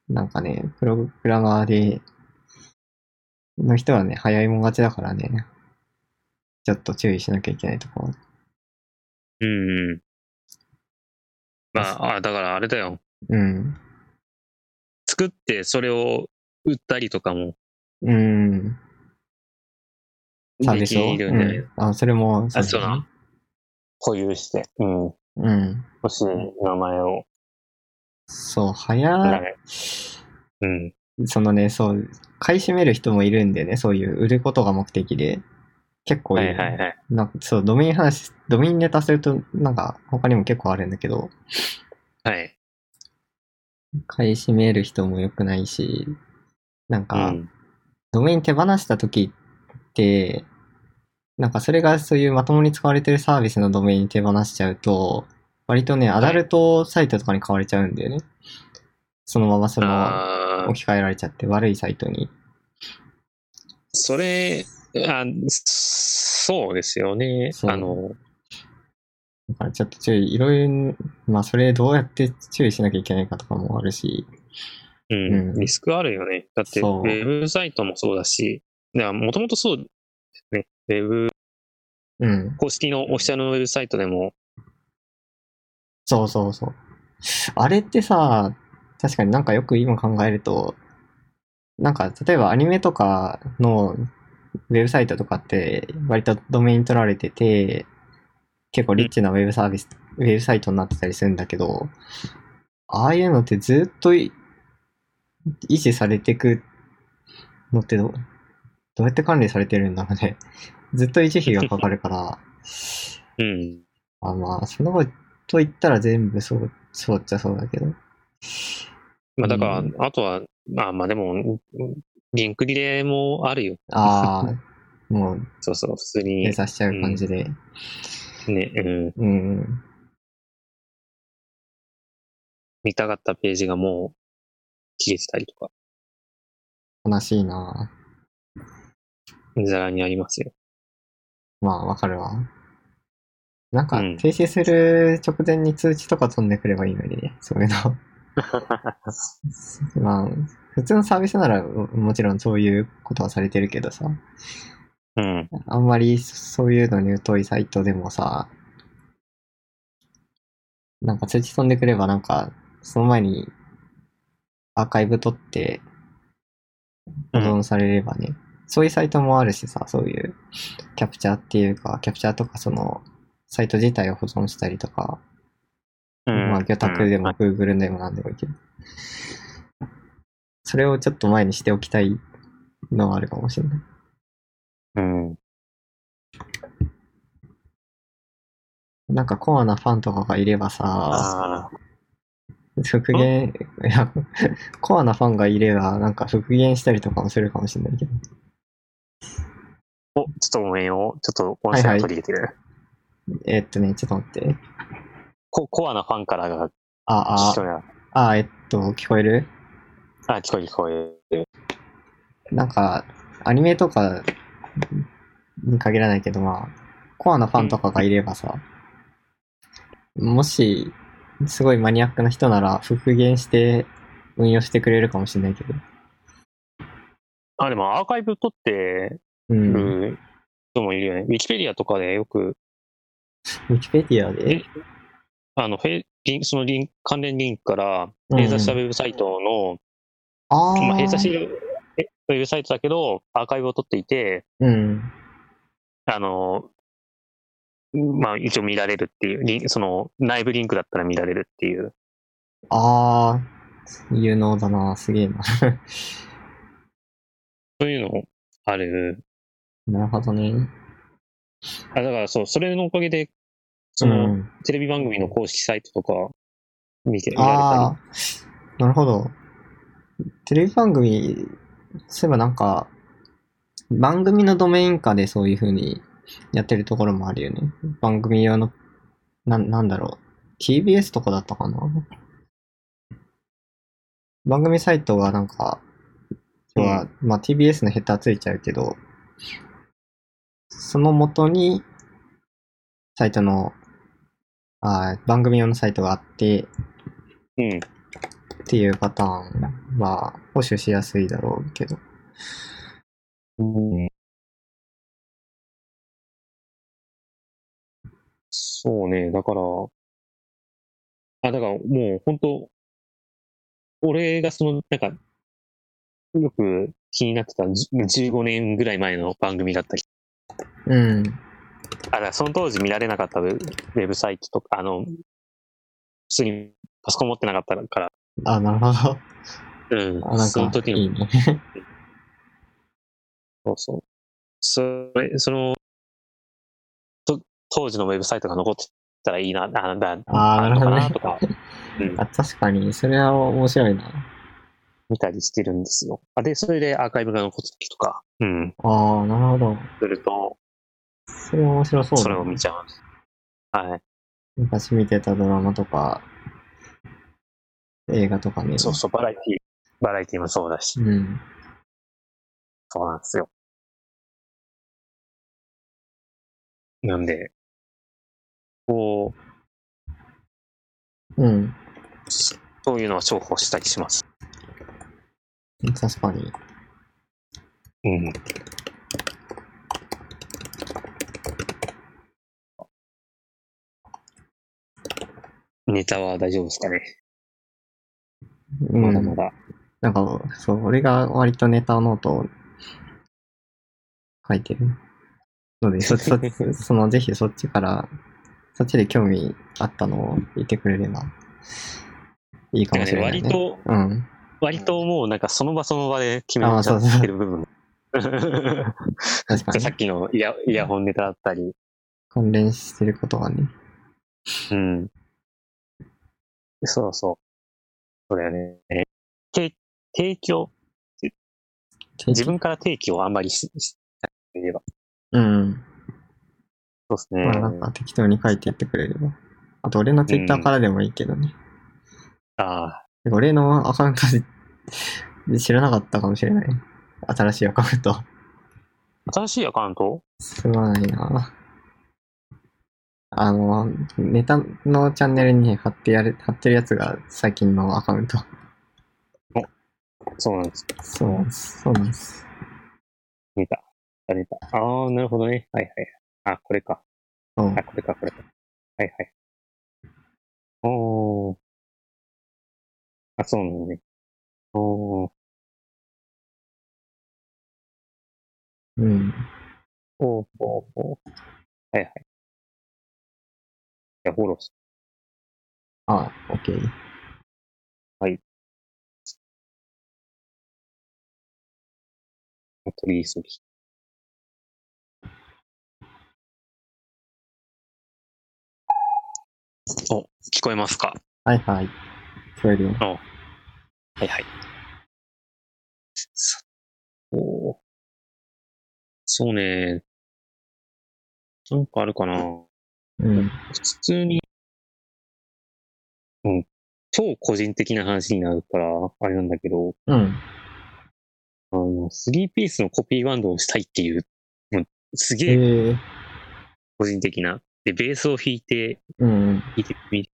なんかね、プログラマーで、の人はね、早いもん勝ちだからね、ちょっと注意しなきゃいけないところ。うんうん。まあ、あ、だからあれだよ。うん。作ってそれを売ったりとかもうん。できるんじゃない、うん、あ、それも、あ、そうな。保有して、うん。うん。欲しい名前を。そう、早、ねうん。そのね、そう、買い占める人もいるんでね、そういう売ることが目的で。結構いる。はいはいはい。なんかそう、ドメイン話、ドメインネタすると、なんか他にも結構あるんだけど、はい。買い占める人も良くないし、なんうか、ん。ドメイン手放した時って、なんかそれがそういうまともに使われてるサービスのドメインに手放しちゃうと、割とね、アダルトサイトとかに変われちゃうんだよね。そのままその、ああ、置き換えられちゃって悪いサイトに。それ、あそうですよね。あの、だからちょっと注意、いろいろ、まあそれどうやって注意しなきゃいけないかとかもあるし、うん、うんリスクあるよね。だって、ウェブサイトもそうだし、もともとそうですね。ウェブ、うん。公式のオフィシャルのウェブサイトでも、そうそうそう。あれってさ、確かになんかよく今考えると、なんか例えばアニメとかのウェブサイトとかって割とドメイン取られてて、結構リッチなウェブサービス、ウェブサイトになってたりするんだけど、ああいうのってずっとい維持されてくのってどどうやって管理されてるんだろうね。ずっと維持費がかかるから、うん。あまあ、そのこと言ったら全部そう、そうっちゃそうだけど。まあだから、うんあとは、まあまあでも、リンクリレーもあるよ。ああ、もう そうそう、普通に閉。鎖しちゃう感じで。ね、うん。うん。見たかったページがもう消えてたりとか、悲しいなざらにありますよ。まあ、わかるわ。なんかうん、停止する直前に通知とか飛んでくればいいのにね、そういうの。まあ、普通のサービスならももちろんそういうことはされてるけどさ、うん。あんまりそういうのに疎いサイトでもさ、なんか通知飛んでくればなんか、その前にアーカイブ取って保存されればね、そういうサイトもあるしさ、そういうキャプチャーっていうか、キャプチャーとかその、サイト自体を保存したりとか、うん。まあ、魚拓でも Google でも何でもいいけど、それをちょっと前にしておきたいのはあるかもしれない。うん。なんかコアなファンとかがいればさ、ああ、復元、いや、コアなファンがいれば、なんか復元したりとかもするかもしれないけど。お、ちょっとごめんよ。ちょっと音声が取り入れてる。えーっとね、ちょっと待って。ココアなファンからがあ、人が、あ、あ、えっと、聞こえる？あ、聞こえる聞こえる。なんか、アニメとかに限らないけど、まあ、コアなファンとかがいればさ、もし、すごいマニアックな人なら復元して運用してくれるかもしれないけど。あ、でもアーカイブ取ってうん。る人もいるよね。ウィキペディアとかでよく、ウィキペディアで？あの、フェリンクそのリンク関連リンクから、うん閉鎖したウェブサイトの、あまあ、閉鎖してあ。るえウェブサイトだけど、アーカイブを取っていて、うん。あの、まあ、一応見られるっていう、その、内部リンクだったら見られるっていう。ああ、有能だな、すげえな。そういうのある。なるほどね。あ、だからそう、それのおかげで、その、うん、テレビ番組の公式サイトとか、見て、見られああ、なるほど。テレビ番組、そういえばなんか、番組のドメイン化でそういう風にやってるところもあるよね。番組用の、な、なんだろう。TBS とかだったかな番組サイトがなんか、今日は、まあ TBS のヘッダーついちゃうけど、その元に、サイトの、あー番組用のサイトがあって。うん。っていうパターンは保守しやすいだろうけど。そうね、だから、あ、だからもう本当、俺がその、なんか、よく気になってたじ15年ぐらい前の番組だったり、うん。あ、らその当時見られなかったウェブウェブサイトとか、あの、普通にパソコン持ってなかったから、あ、なるほど。うん、あ、なんかその時、のいいね。そうそう。それ、その、と当時のウェブサイトが残ってたらいいな、あ、だ、あーあなるほどねなとか、うん、あ、確かに、それは面白いな。見たりしてるんですよ。あで、それでアーカイブが残ってたりとか、うん、ああ、なるほど。すると、それ面白そうだそれを見ちゃう。はい。昔見てたドラマとか、映画とかね。そうそう、バラエティ、バラエティもそうだし。うん。そうなんですよ。なんで、こう、うん。そういうのは重宝したりします。確かに。うん。ネタは大丈夫ですかね。うんまだまだ。なんか、そう、俺が割とネタノートを書いてるので、そ、そ、その、ぜひそっちから、そっちで興味あったのを言ってくれればいいかもしれない、ね。割と、うん。割ともうなんかその場その場で決めちゃってる部分。確かに。さっきのイヤイヤホンネタだったり、関連してることがね。うん。そうそう。そうだよね。提提供、自分から提供をあんまりし、しないれば。うん。そうですね。まあなんか適当に書いていってくれれば。あと俺のツイッターからでもいいけどね。ああ、俺のアカウントで知らなかったかもしれない。新しいアカウント。新しいアカウントすまないな。あの、ネタのチャンネルに貼ってやる、貼ってるやつが最近のアカウント。そうなんです。そうなんです。そうなんです。見た。あ見た。ああ、なるほどね。はいはい。あ、これか。そうあ、これか、これか。はいはい。おー。あ、そうなのね。おー。うん。おー、おー、おー。はいはい。じゃあ、フォローしあ、オッケー。取り急ぎ。お、聞こえますか？はいはい。聞こえるよ。はいはい。そう。そうね。なんかあるかなうん。普通に、うん、超個人的な話になるから、あれなんだけど、うん。あの、3ピースのコピーバンドをしたいっていう、もうすえげえー、個人的な。で、ベースを弾いて、うん。弾いてみ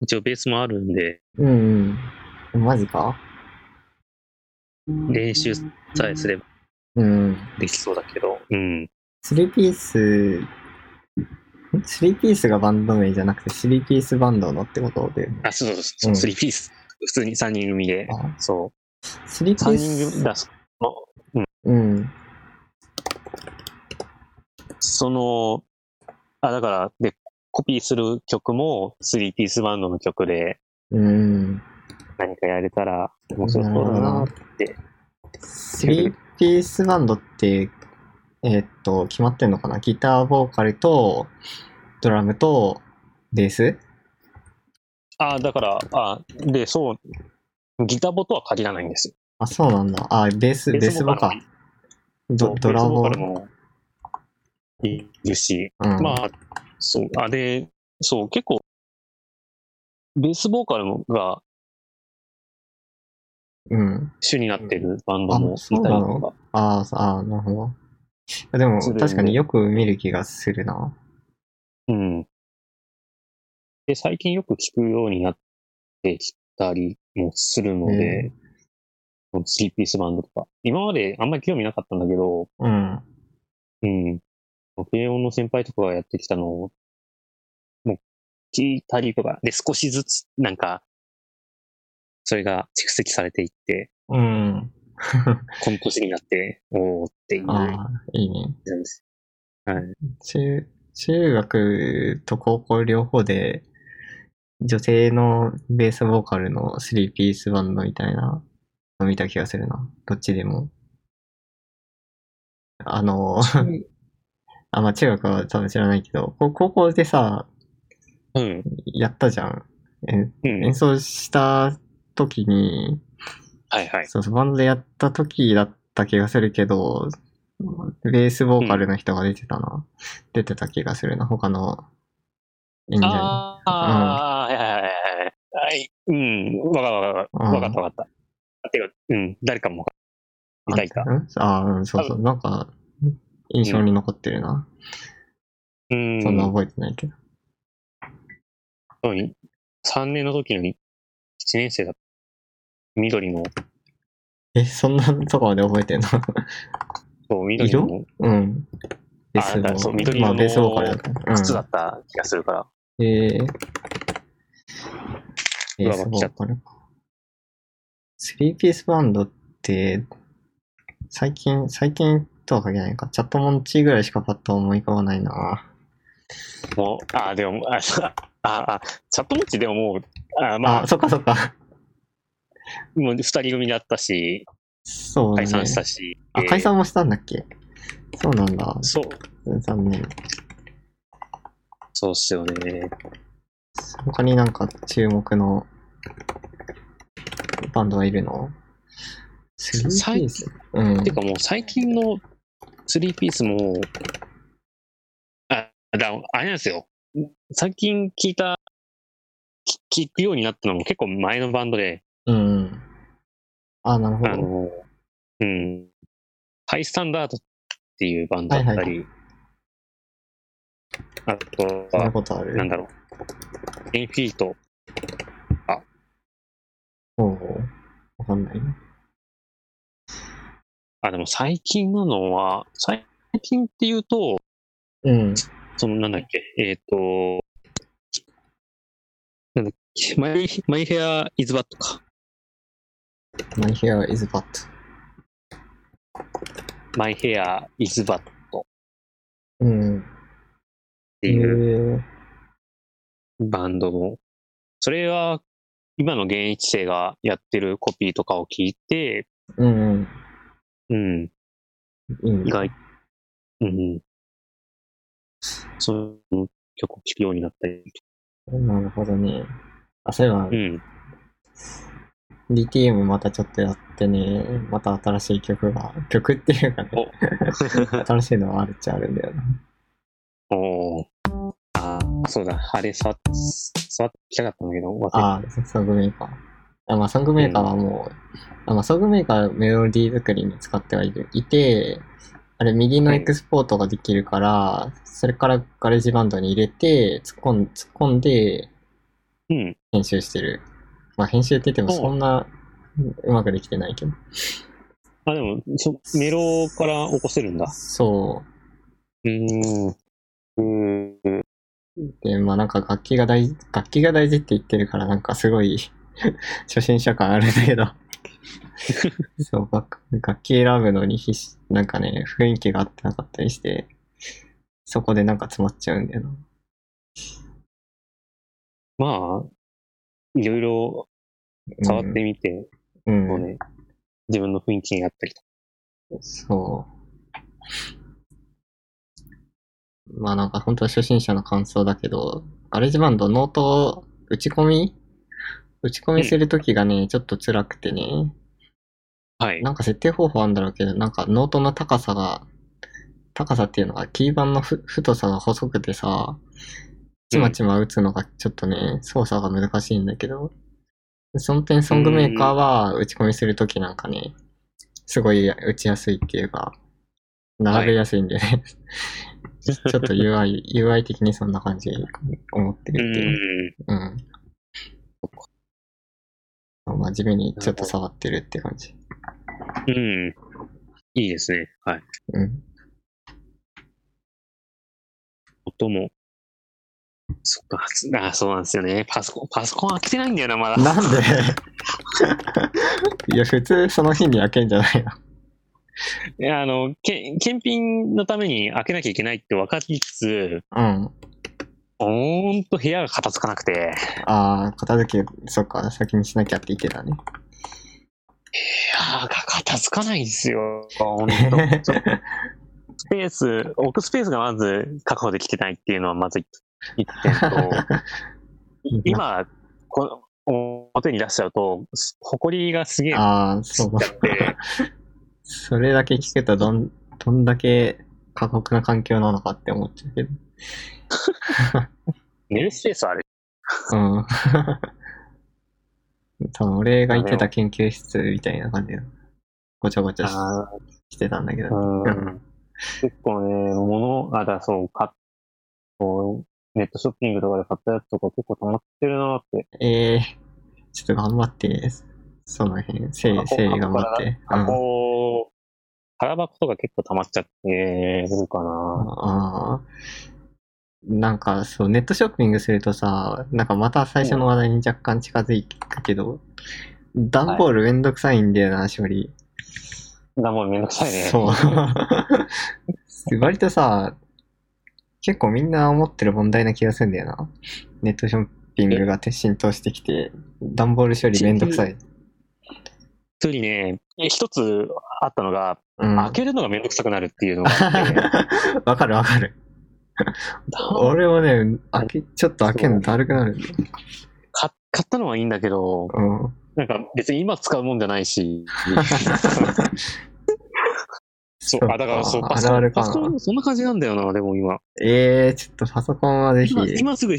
一応ベースもあるんで、うんうん。マジか？練習さえすればうん。できそうだけど、うん。3ピース、ん ?3 ピースがバンド名じゃなくて3ピースバンドのってことで。あ、そうそうそう、うん3ピース。普通に3人組で、あそう。3ピー3ス。人組だ、そのうん。その、あ、だから、で、コピーする曲も3ピースバンドの曲でうん。何かやれたら面白そうだなって。3ピースバンドって、えーっと、決まってんのかな？ギター、ボーカルと、ドラムと、ベース？あ、だから、あ、で、そう、ギターボとは限らないんですよ。あ、そうなんだ。あ、ベース、ベースボか。ドドラボもいるし、うん。まあ、そう、あれ、そう、結構、ベースボーカルがうん。主になってるバンドもいたりなの？とか。あーあー、なるほど。でも確かによく見る気がするな。うん。で、最近よく聞くようになってきたりもするので、3ピースバンドとか。今まであんまり興味なかったんだけど、うん。うん。軽音の先輩とかがやってきたのを、もう聞いたりとか、で、少しずつ、なんか、それが蓄積されていって、うん。この年になって、おーっていうああ、いいね。はい。中、中学と高校両方で、女性のベースボーカルの3ピースバンドみたいなの見た気がするな。どっちでも。あの、あ、まあ中学は多分知らないけど、こ高校でさ、うん。やったじゃん。えうん演。奏した時に、はいはい。そうそう、バンドでやった時だった気がするけど、ベースボーカルの人が出てたな。出てた気がするな、他の演者に。ああ、はいはいはいはい。はい。うん。わかったわかった。わかったわかった。てか、うん。誰かもわかった。いたいた。うんあうん、そうそう。なんか、印象に残ってるな。うん。そんな覚えてないけど。そうに、3年の時の1年生だった。緑の、え、そんなとこまで覚えてんの？そう、緑のうん。ベースそうの、緑色のまあベースボーカルだった。靴だった気がするから。うん。えー、ベース上履きだっボーカルか。スリーピースバンドって、最近、最近とは限らないか。チャットモンチーぐらいしかパッと思い浮かばないな。もう、あ、でも、あ、そ うあ、あ、チャットモッチでももう、あまあ、あ、そっかそっか。もう二人組だったし、そうだね。解散したし。あ、えー解散もしたんだっけ？そうなんだ。そう、残念。そうっすよね。他になんか注目のバンドはいるの？スリーピースうんて。かもう最近のスリーピースも、あ、だあれなんですよ。最近聞いた、き聞くようになったのも結構前のバンドで、うん。あ、なるほど。あの、うん、ハイスタンダードっていうバンドだったり、はいあとそんなは、ことある？なんだろう、エンフィート、ほうほう。わかんないな。あ、でも最近なのは、最近っていうと、うん。その、なんだっけ、えっ、と、なんだっけ、マイ、マイヘアイズバットか。My hair is bad. マイヘアイズバットっうん。てへいうえ。バンドの、それは、今の現役生がやってるコピーとかを聞いて、うんうん、うん。意外、うん、そういう曲を聴くようになったり、なるほどね。あ、そういえばう、ん、DTM またちょっとやってね、また新しい曲が、曲っていうかね、新しいのはあるっちゃあるんだよな。おーあーそうだ、あれ触っ、触ってきたかったんだけど、忘れああ、ソングメーカー。あまあ、ソングメーカーはもう、あまあ、ソングメーカーはメロディー作りに使ってはいるいて、あれ、右のエクスポートができるから、それからガレージバンドに入れて、突っ込ん突っ込んでうん。編集してる。まあ、編集って言ってもおそんなうまくできてないけど。あ、でも、そメロから起こせるんだ。そうーん。うーん。う。で、まあなんか楽器が大事、楽器が大事って言ってるからなんかすごい 初心者感あるんだけど。そう、楽楽器選ぶのに必死、なんかね、雰囲気が合ってなかったりして、そこでなんか詰まっちゃうんだよな。まあ、いろいろ触ってみて、うん、こうね、自分の雰囲気に合ったりとか。そう。まあなんか本当は初心者の感想だけど、ガレージバンドノート打ち込み？打ち込みするときがね、ちょっと辛くてね。はい。なんか設定方法あるんだろうけど、なんかノートの高さが、高さっていうのが、鍵盤のふ太さが細くてさ、ちまちま打つのがちょっとね、操作が難しいんだけど、その点ソングメーカーは打ち込みするときなんかね、すごい打ちやすいっていうか、並べやすいんでね。ちょっと UI、UI 的にそんな感じ思ってうるっていう。ーん。うん。真面目にちょっと触ってるって感じ。うん。いいですね。はい。うん。音も。そっか、あ、そうなんですよね。パソコン、パソコン開けてないんだよな、まだ。なんで？いや、普通その日に開けんじゃないのいや、あの、け検品のために開けなきゃいけないって分かりつつ、うん。ほんと部屋が片付かなくて、ああ、片付け、そっか、先にしなきゃって言ってたね。部屋が片付かないんですよ。ほんと。スペース、置くスペースがまず確保できてないっていうのはまず一点と、今、こ表に出しちゃうと、埃がすげえああ、そうつっちゃって、それだけ聞くとどん、どんだけ過酷な環境なのかって思っちゃうけど。寝るスペースある。うん。多分俺が行ってた研究室みたいな感じで、ごちゃごちゃしてたんだけあ、ど。うん。結構ね、物、あ、だ、そう、かこうネットショッピングとかで買ったやつとか結構溜まってるなって。ええちょっと頑張って、その辺、整理、箱整理頑張って。うん。箱、空箱とか結構溜まっちゃってるかな。ああ。なんか、そう、ネットショッピングするとさ、なんかまた最初の話題に若干近づいたけど、段ボールめんどくさいんだよな、処理。だもんめんどくさいね。そう。割とさ、結構みんな思ってる問題な気がするんだよな。ネットショッピングが浸透してきて、段ボール処理めんどくさい。一人ね、え一つあったのが、うん。開けるのがめんどくさくなるっていうのがあって、わかるわかる。俺もね、開け、ちょっと開けるのだるくなる買ったのはいいんだけど、うん。なんか別に今使うもんじゃないし、そう、あ、だからそう、パソコン、パソコン。そんな感じなんだよな、でも今。ええー、ちょっとパソコンはぜひ。今今すぐ、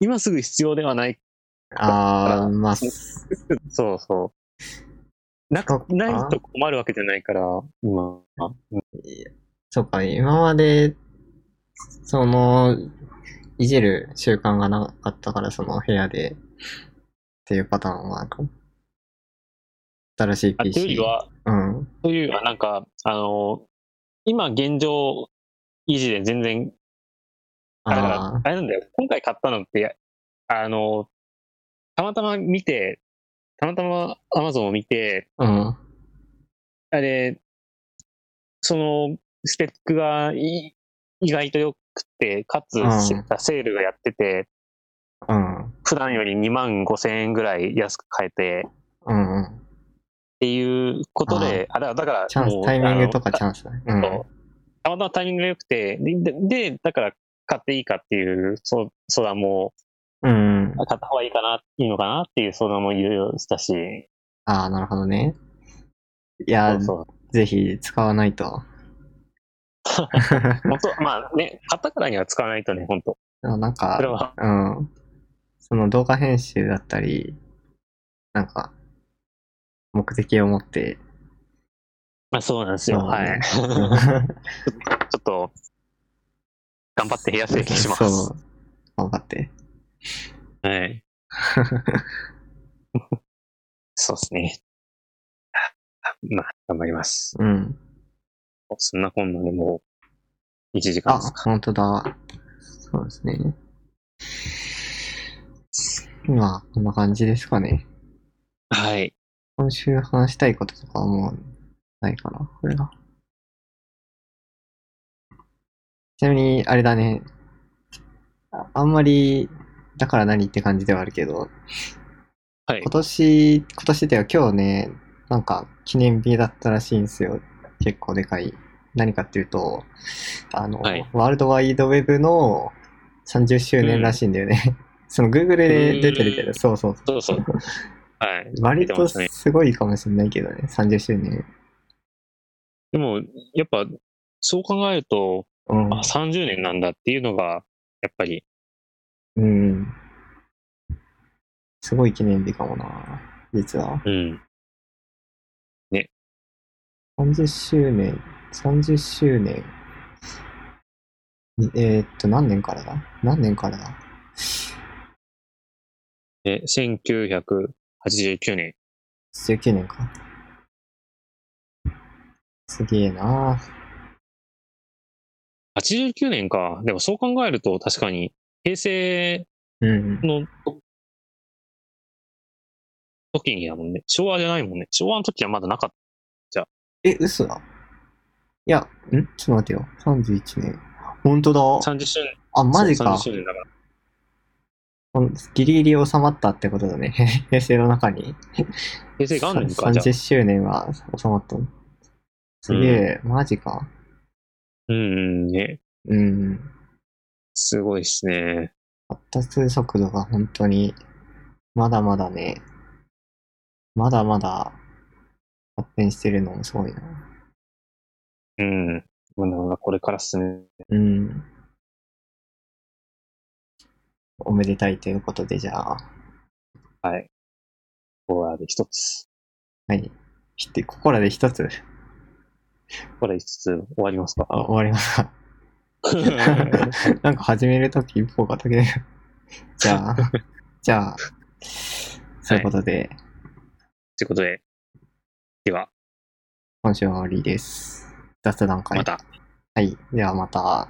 今すぐ必要ではない。ああ、まあ、そうそう。なそっかないと困るわけじゃないから、今。あそうか、今まで、その、いじる習慣がなかったから、その部屋で、っていうパターンはあるかも。新しいあという PC。よりは、うん。というよりは、なんか、あの、今現状維持で全然、あああれなんだよ。今回買ったのって、あの、たまたま見て、たまたま Amazon を見て、あ、うん。あれ、そのスペックがい意外と良くて、かつ、うんセールがやってて、うん。普段より2万5千円ぐらい安く買えて、うんうん。っていうことで、あだだから、チャンス、タイミングとかチャンスだね。うん。たまたまタイミングが良くて、で、ででだから買っていいかっていうそう相談も、うん。買った方がいいかな、いいのかなっていう相談もいろいろしたし、ああ、なるほどね。いやそう。ぜひ使わないと。本当まあね、買ったからには使わないとね、本当なんか、は、うん。その動画編集だったり、なんか、目的を持って、まあそうなんですよ。うんはい。ちうんょっと、頑張って部屋整理します。そう。頑張って。はい。そうですね。まあ、頑張ります。うん。そんなこんなでもう、1時間あです、か。本当だ。そうですね。まあ、こんな感じですかね。はい。今週話したいこととかはもうないかな、これが。ちなみに、あれだね。ああんまり、だから何って感じではあるけど、はい今。年、今年っていうか今日ね、なんか記念日だったらしいんですよ。結構でかい。何かっていうと、あの、はいワールドワイドウェブの30周年らしいんだよね。その Google で出てるけど、うんそうそうそうそう。はい。割とすごいかもしれないけどね、30周年。でも、やっぱ、そう考えると、うんあ、。30年なんだっていうのが、やっぱり、うん。すごい記念日かもな、実は。うん。30周年、30周年。にえーっと、何年からだ？何年からだ？で、1989年。?19 年か。すげえな89年か。でもそう考えると、確かに、平成うん。の時にだもんね。昭和じゃないもんね。昭和の時はまだなかっえ、嘘だ。いや、ん？ちょっと待ってよ。31年。本当だ。た。30周年。あ、マジかそう30。周年だから。ギリギリ収まったってことだね。平成の中に。平成元年か、じゃあ30。周年は収まったの？すげえ、マジか。うんうん、ね。うん。すごいっすね。発達速度が本当に、まだまだね、まだまだ発展してるのもすごいな。うん。まだまだこれからっすね。うん。おめでたいということで、じゃあ、はい。これで一つ。はい。して、ここらで一つ、これ5つ終わりますか？あ終わりますか？なんか始めるとき一歩が途切れる。じゃあ、じゃあ、そういうことで、ということで、では、今週は終わりです。雑談会。また。はい。ではまた。